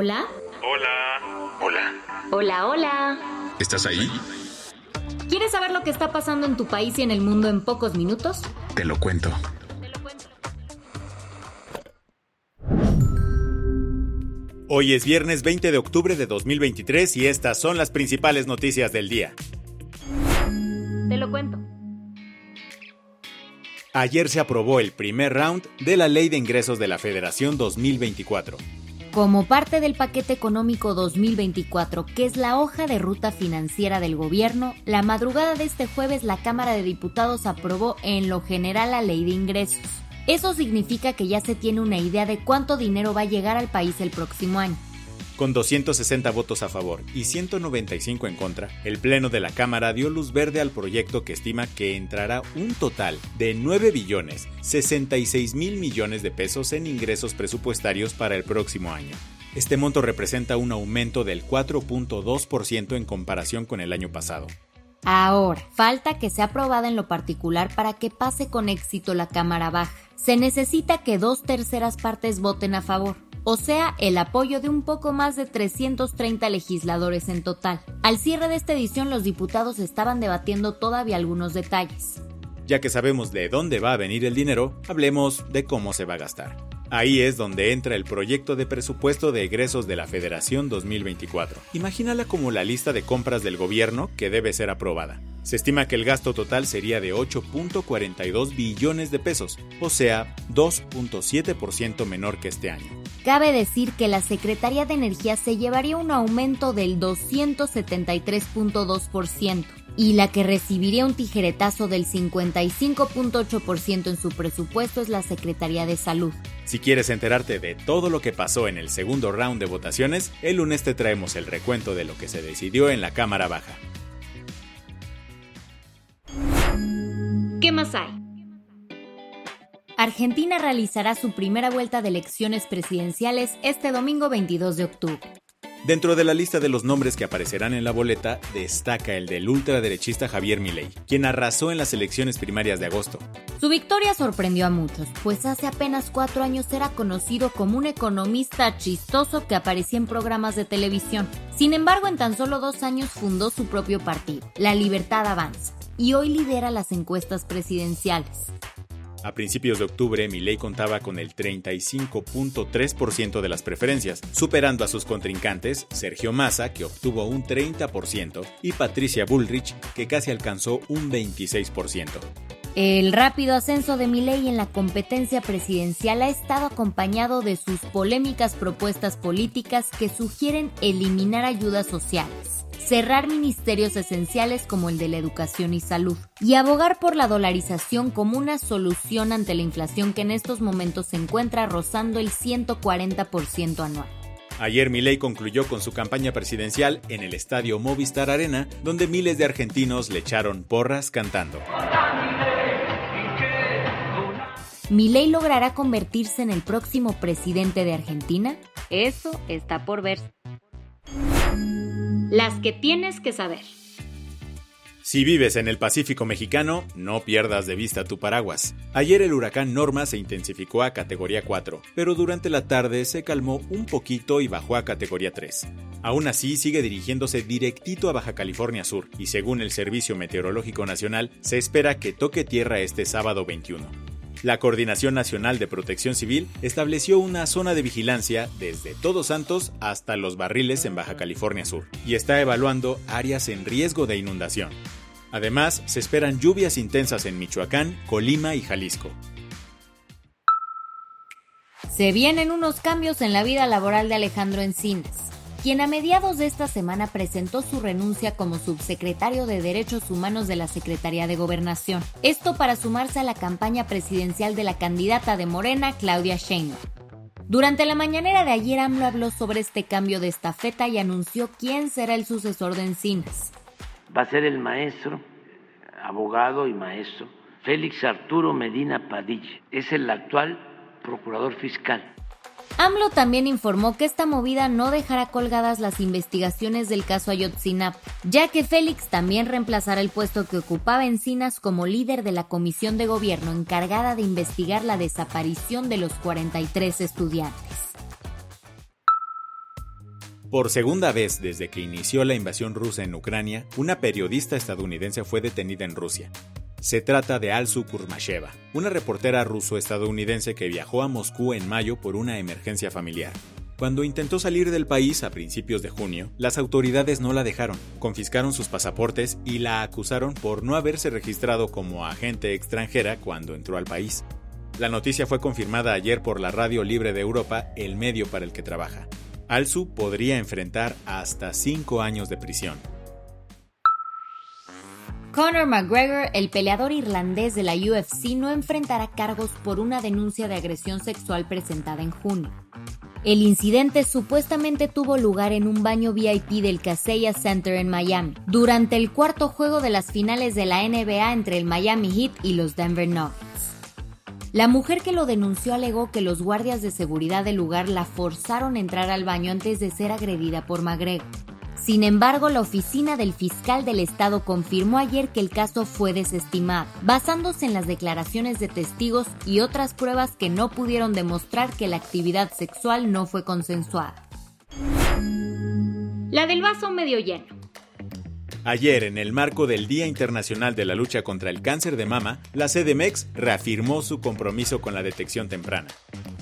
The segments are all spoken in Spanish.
Hola. Hola. Hola. Hola, hola. ¿Estás ahí? ¿Quieres saber lo que está pasando en tu país y en el mundo en pocos minutos? Te lo cuento. Hoy es viernes 20 de octubre de 2023 y estas son las principales noticias del día. Te lo cuento. Ayer se aprobó el primer round de la Ley de Ingresos de la Federación 2024. Como parte del paquete económico 2024, que es la hoja de ruta financiera del gobierno, la madrugada de este jueves la Cámara de Diputados aprobó en lo general la ley de ingresos. Eso significa que ya se tiene una idea de cuánto dinero va a llegar al país el próximo año. Con 260 votos a favor y 195 en contra, el Pleno de la Cámara dio luz verde al proyecto que estima que entrará un total de 9 billones 66 mil millones de pesos en ingresos presupuestarios para el próximo año. Este monto representa un aumento del 4.2% en comparación con el año pasado. Ahora, falta que sea aprobada en lo particular para que pase con éxito la Cámara Baja. Se necesita que dos terceras partes voten a favor o sea, el apoyo de un poco más de 330 legisladores en total. Al cierre de esta edición los diputados estaban debatiendo todavía algunos detalles. Ya que sabemos de dónde va a venir el dinero, hablemos de cómo se va a gastar. Ahí es donde entra el proyecto de presupuesto de egresos de la Federación 2024. Imagínala como la lista de compras del gobierno que debe ser aprobada. Se estima que el gasto total sería de 8.42 billones de pesos, o sea, 2.7% menor que este año. Cabe decir que la Secretaría de Energía se llevaría un aumento del 273.2% y la que recibiría un tijeretazo del 55.8% en su presupuesto es la Secretaría de Salud. Si quieres enterarte de todo lo que pasó en el segundo round de votaciones, el lunes te traemos el recuento de lo que se decidió en la Cámara Baja. ¿Qué más hay? Argentina realizará su primera vuelta de elecciones presidenciales este domingo 22 de octubre. Dentro de la lista de los nombres que aparecerán en la boleta destaca el del ultraderechista Javier Milei, quien arrasó en las elecciones primarias de agosto. Su victoria sorprendió a muchos, pues hace apenas cuatro años era conocido como un economista chistoso que aparecía en programas de televisión. Sin embargo, en tan solo dos años fundó su propio partido, La Libertad Avanza, y hoy lidera las encuestas presidenciales. A principios de octubre, Milei contaba con el 35.3% de las preferencias, superando a sus contrincantes Sergio Massa, que obtuvo un 30%, y Patricia Bullrich, que casi alcanzó un 26%. El rápido ascenso de Milei en la competencia presidencial ha estado acompañado de sus polémicas propuestas políticas que sugieren eliminar ayudas sociales cerrar ministerios esenciales como el de la educación y salud, y abogar por la dolarización como una solución ante la inflación que en estos momentos se encuentra rozando el 140% anual. Ayer Milei concluyó con su campaña presidencial en el estadio Movistar Arena, donde miles de argentinos le echaron porras cantando. ¿Milei logrará convertirse en el próximo presidente de Argentina? Eso está por ver. Las que tienes que saber. Si vives en el Pacífico mexicano, no pierdas de vista tu paraguas. Ayer el huracán Norma se intensificó a categoría 4, pero durante la tarde se calmó un poquito y bajó a categoría 3. Aún así, sigue dirigiéndose directito a Baja California Sur y según el Servicio Meteorológico Nacional, se espera que toque tierra este sábado 21. La Coordinación Nacional de Protección Civil estableció una zona de vigilancia desde Todos Santos hasta Los Barriles en Baja California Sur y está evaluando áreas en riesgo de inundación. Además, se esperan lluvias intensas en Michoacán, Colima y Jalisco. Se vienen unos cambios en la vida laboral de Alejandro Encinas. Quien a mediados de esta semana presentó su renuncia como subsecretario de Derechos Humanos de la Secretaría de Gobernación. Esto para sumarse a la campaña presidencial de la candidata de Morena, Claudia Sheinbaum. Durante la mañanera de ayer, AMLO habló sobre este cambio de estafeta y anunció quién será el sucesor de Encinas. Va a ser el maestro, abogado y maestro, Félix Arturo Medina Padilla. Es el actual procurador fiscal. AMLO también informó que esta movida no dejará colgadas las investigaciones del caso Ayotzinapa, ya que Félix también reemplazará el puesto que ocupaba Encinas como líder de la comisión de gobierno encargada de investigar la desaparición de los 43 estudiantes. Por segunda vez desde que inició la invasión rusa en Ucrania, una periodista estadounidense fue detenida en Rusia. Se trata de Alsu Kurmasheva, una reportera ruso-estadounidense que viajó a Moscú en mayo por una emergencia familiar. Cuando intentó salir del país a principios de junio, las autoridades no la dejaron, confiscaron sus pasaportes y la acusaron por no haberse registrado como agente extranjera cuando entró al país. La noticia fue confirmada ayer por la Radio Libre de Europa, el medio para el que trabaja. Alsu podría enfrentar hasta cinco años de prisión. Conor McGregor, el peleador irlandés de la UFC, no enfrentará cargos por una denuncia de agresión sexual presentada en junio. El incidente supuestamente tuvo lugar en un baño VIP del Kaseya Center en Miami, durante el cuarto juego de las finales de la NBA entre el Miami Heat y los Denver Nuggets. La mujer que lo denunció alegó que los guardias de seguridad del lugar la forzaron a entrar al baño antes de ser agredida por McGregor. Sin embargo, la oficina del fiscal del estado confirmó ayer que el caso fue desestimado, basándose en las declaraciones de testigos y otras pruebas que no pudieron demostrar que la actividad sexual no fue consensuada. La del vaso medio lleno. Ayer, en el marco del Día Internacional de la Lucha contra el Cáncer de Mama, la CDMEX reafirmó su compromiso con la detección temprana.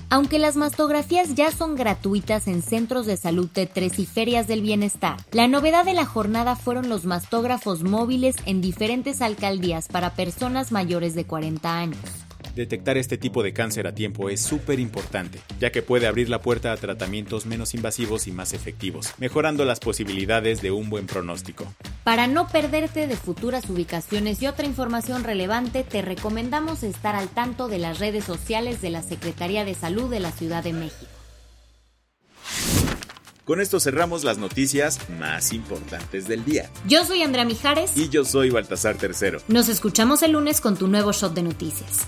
Aunque las mastografías ya son gratuitas en centros de salud de tres y ferias del bienestar, la novedad de la jornada fueron los mastógrafos móviles en diferentes alcaldías para personas mayores de 40 años. Detectar este tipo de cáncer a tiempo es súper importante, ya que puede abrir la puerta a tratamientos menos invasivos y más efectivos, mejorando las posibilidades de un buen pronóstico. Para no perderte de futuras ubicaciones y otra información relevante, te recomendamos estar al tanto de las redes sociales de la Secretaría de Salud de la Ciudad de México. Con esto cerramos las noticias más importantes del día. Yo soy Andrea Mijares. Y yo soy Baltasar Tercero. Nos escuchamos el lunes con tu nuevo shot de noticias.